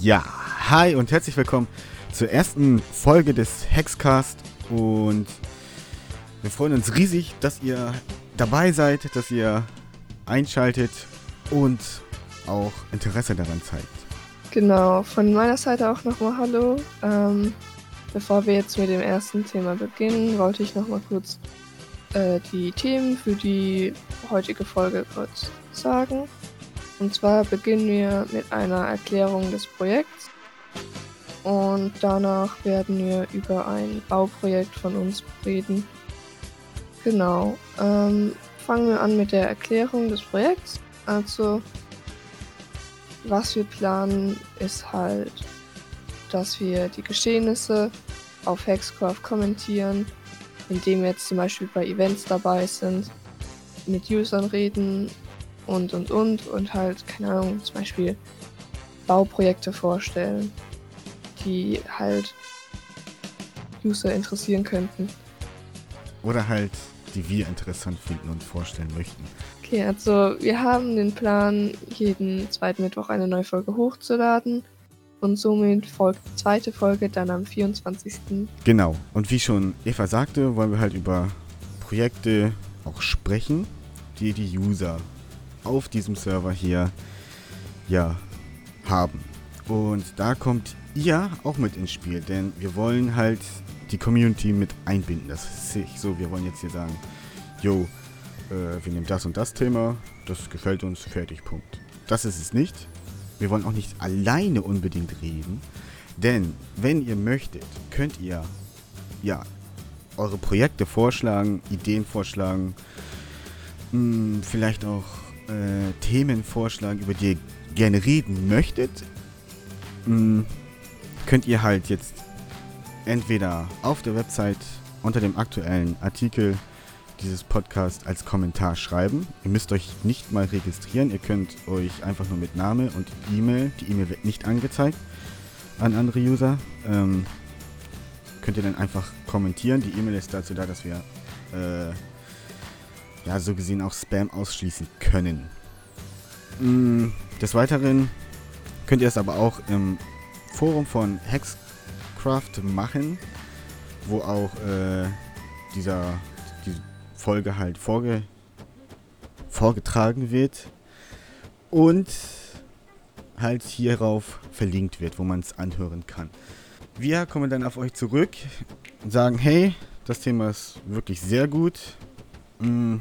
Ja, hi und herzlich willkommen zur ersten Folge des Hexcast und wir freuen uns riesig, dass ihr dabei seid, dass ihr einschaltet und auch Interesse daran zeigt. Genau, von meiner Seite auch nochmal Hallo. Ähm, bevor wir jetzt mit dem ersten Thema beginnen, wollte ich nochmal kurz äh, die Themen für die heutige Folge kurz sagen. Und zwar beginnen wir mit einer Erklärung des Projekts und danach werden wir über ein Bauprojekt von uns reden. Genau. Ähm, fangen wir an mit der Erklärung des Projekts. Also, was wir planen, ist halt, dass wir die Geschehnisse auf Hexcraft kommentieren, indem wir jetzt zum Beispiel bei Events dabei sind, mit Usern reden und und und und halt, keine Ahnung, zum Beispiel Bauprojekte vorstellen, die halt User interessieren könnten. Oder halt, die wir interessant finden und vorstellen möchten. Okay, also wir haben den Plan, jeden zweiten Mittwoch eine neue Folge hochzuladen. Und somit folgt die zweite Folge dann am 24. Genau. Und wie schon Eva sagte, wollen wir halt über Projekte auch sprechen, die die User auf diesem Server hier ja haben. Und da kommt ihr auch mit ins Spiel, denn wir wollen halt die Community mit einbinden. Das ist nicht so, wir wollen jetzt hier sagen, yo, äh, wir nehmen das und das Thema, das gefällt uns, fertig, Punkt. Das ist es nicht. Wir wollen auch nicht alleine unbedingt reden, denn wenn ihr möchtet, könnt ihr ja eure Projekte vorschlagen, Ideen vorschlagen, mh, hm, vielleicht auch äh, Themen vorschlagen, über die ihr gerne reden möchtet, mh, hm, könnt ihr halt jetzt entweder auf der Website unter dem aktuellen Artikel dieses Podcast als Kommentar schreiben. Ihr müsst euch nicht mal registrieren. Ihr könnt euch einfach nur mit Name und E-Mail, die E-Mail wird nicht angezeigt an andere User, ähm, könnt ihr dann einfach kommentieren. Die E-Mail ist dazu da, dass wir äh, ja so gesehen auch Spam ausschließen können. Mm, des Weiteren könnt ihr es aber auch im Forum von Hexcraft machen, wo auch äh, dieser die Folge halt vorge vorgetragen wird und halt hierauf verlinkt wird, wo man es anhören kann. Wir kommen dann auf euch zurück und sagen, hey, das Thema ist wirklich sehr gut. Mm,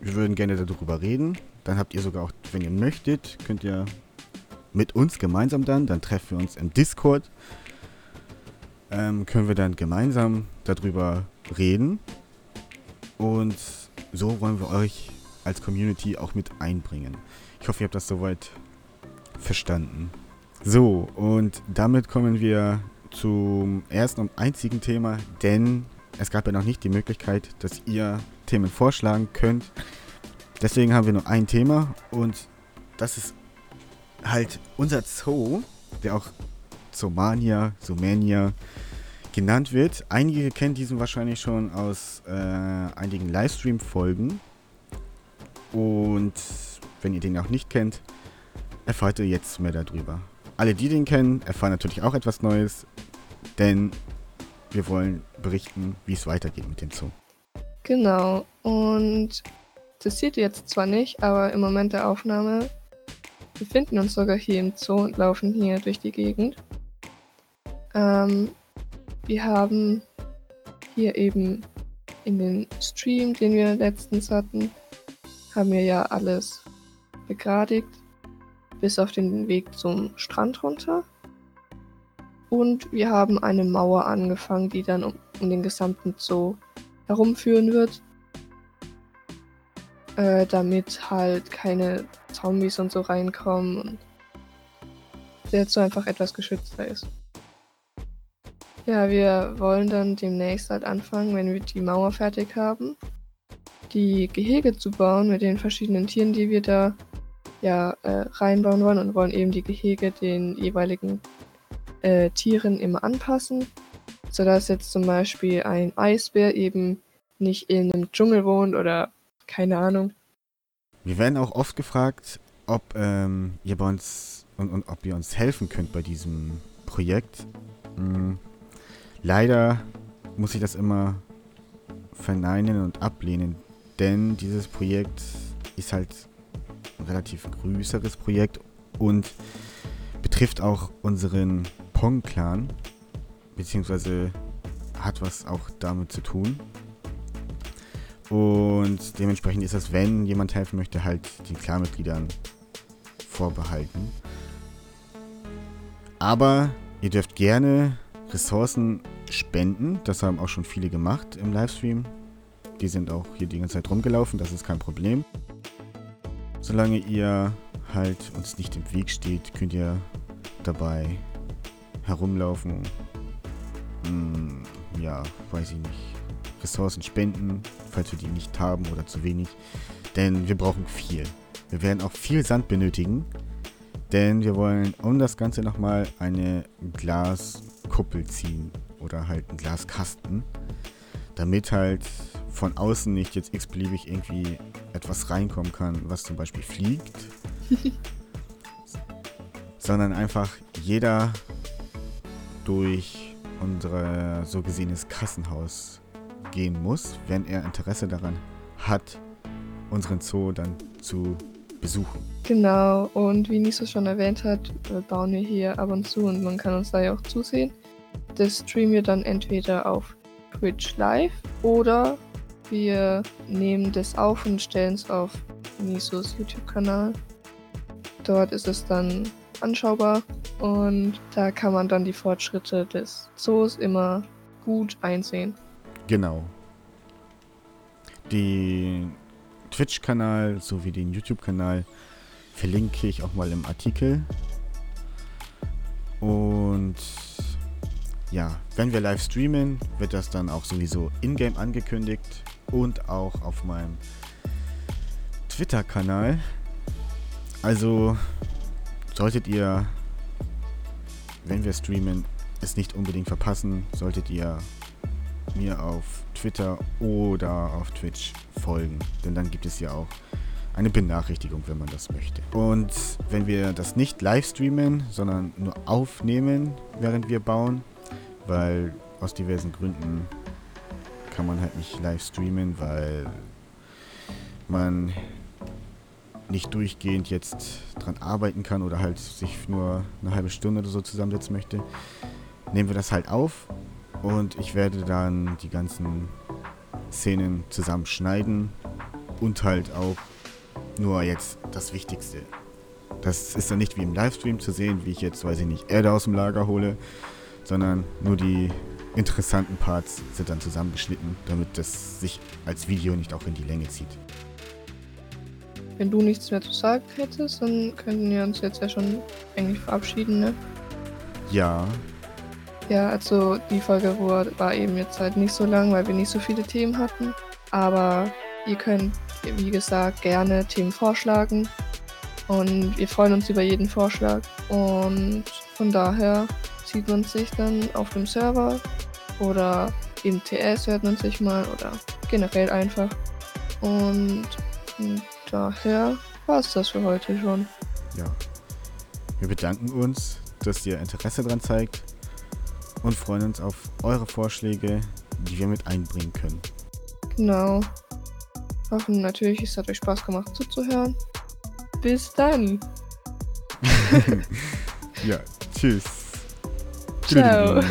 wir würden gerne darüber reden. Dann habt ihr sogar auch, wenn ihr möchtet, könnt ihr mit uns gemeinsam dann, dann treffen wir uns im Discord, ähm, können wir dann gemeinsam darüber reden. Und so wollen wir euch als Community auch mit einbringen. Ich hoffe, ihr habt das soweit verstanden. So, und damit kommen wir zum ersten und einzigen Thema, denn es gab ja noch nicht die Möglichkeit, dass ihr Themen vorschlagen könnt. Deswegen haben wir nur ein Thema und das ist halt unser Zoo, der auch Zomania, Sumania genannt wird. Einige kennen diesen wahrscheinlich schon aus äh, einigen Livestream-Folgen. Und wenn ihr den auch nicht kennt, erfahrt ihr jetzt mehr darüber. Alle, die den kennen, erfahren natürlich auch etwas Neues, denn wir wollen berichten, wie es weitergeht mit dem Zoo. Genau, und das seht ihr jetzt zwar nicht, aber im Moment der Aufnahme befinden uns sogar hier im Zoo und laufen hier durch die Gegend. Ähm, wir haben hier eben in den Stream, den wir letztens hatten, haben wir ja alles begradigt, bis auf den Weg zum Strand runter. Und wir haben eine Mauer angefangen, die dann um, um den gesamten Zoo herumführen wird. Äh, damit halt keine Zombies und so reinkommen und der Zoo einfach etwas geschützter ist. Ja, wir wollen dann demnächst halt anfangen, wenn wir die Mauer fertig haben, die Gehege zu bauen mit den verschiedenen Tieren, die wir da ja äh, reinbauen wollen und wollen eben die Gehege den jeweiligen äh, Tieren immer anpassen, sodass jetzt zum Beispiel ein Eisbär eben nicht in einem Dschungel wohnt oder keine Ahnung. Wir werden auch oft gefragt, ob ähm, ihr bei uns und, und ob ihr uns helfen könnt bei diesem Projekt. Hm, leider muss ich das immer verneinen und ablehnen, denn dieses Projekt ist halt ein relativ größeres Projekt und betrifft auch unseren Pong-Clan, beziehungsweise hat was auch damit zu tun. Und dementsprechend ist das, wenn jemand helfen möchte, halt den Clan-Mitgliedern vorbehalten. Aber ihr dürft gerne Ressourcen spenden. Das haben auch schon viele gemacht im Livestream. Die sind auch hier die ganze Zeit rumgelaufen, das ist kein Problem. Solange ihr halt uns nicht im Weg steht, könnt ihr dabei herumlaufen. Hm, ja, weiß ich nicht. Ressourcen spenden, falls wir die nicht haben oder zu wenig. Denn wir brauchen viel. Wir werden auch viel Sand benötigen. Denn wir wollen um das Ganze nochmal eine Glaskuppel ziehen. Oder halt einen Glaskasten. Damit halt von außen nicht jetzt x-beliebig irgendwie etwas reinkommen kann, was zum Beispiel fliegt. sondern einfach jeder durch unser so gesehenes Kassenhaus gehen muss, wenn er Interesse daran hat, unseren Zoo dann zu besuchen. Genau, und wie Niso schon erwähnt hat, bauen wir hier ab und zu und man kann uns da ja auch zusehen. Das streamen wir dann entweder auf Twitch live oder wir nehmen das auf und stellen es auf Nisos YouTube-Kanal. Dort ist es dann anschaubar und da kann man dann die Fortschritte des Zoos immer gut einsehen. Genau. Den Twitch-Kanal sowie den YouTube-Kanal verlinke ich auch mal im Artikel. Und ja, wenn wir live streamen, wird das dann auch sowieso in-game angekündigt und auch auf meinem Twitter-Kanal. Also solltet ihr, wenn wir streamen, es nicht unbedingt verpassen, solltet ihr mir auf Twitter oder auf Twitch folgen. Denn dann gibt es ja auch eine Benachrichtigung, wenn man das möchte. Und wenn wir das nicht live streamen, sondern nur aufnehmen, während wir bauen, weil aus diversen Gründen kann man halt nicht live streamen, weil man nicht durchgehend jetzt dran arbeiten kann oder halt sich nur eine halbe Stunde oder so zusammensetzen möchte, nehmen wir das halt auf und ich werde dann die ganzen Szenen zusammenschneiden und halt auch nur jetzt das Wichtigste. Das ist dann nicht wie im Livestream zu sehen, wie ich jetzt, weiß ich nicht, Erde aus dem Lager hole, sondern nur die interessanten Parts sind dann zusammengeschnitten, damit das sich als Video nicht auch in die Länge zieht. Wenn du nichts mehr zu sagen hättest, dann könnten wir uns jetzt ja schon eigentlich verabschieden, ne? Ja. Ja, also die Folge war eben jetzt halt nicht so lang, weil wir nicht so viele Themen hatten. Aber ihr könnt, wie gesagt, gerne Themen vorschlagen. Und wir freuen uns über jeden Vorschlag. Und von daher sieht man sich dann auf dem Server oder im TS hört man sich mal oder generell einfach. Und, und daher war es das für heute schon. Ja. Wir bedanken uns, dass ihr Interesse daran zeigt und freuen uns auf eure Vorschläge, die wir mit einbringen können. Genau. Hoffen natürlich, es hat euch Spaß gemacht zuzuhören. Bis dann. ja, tschüss. Ciao.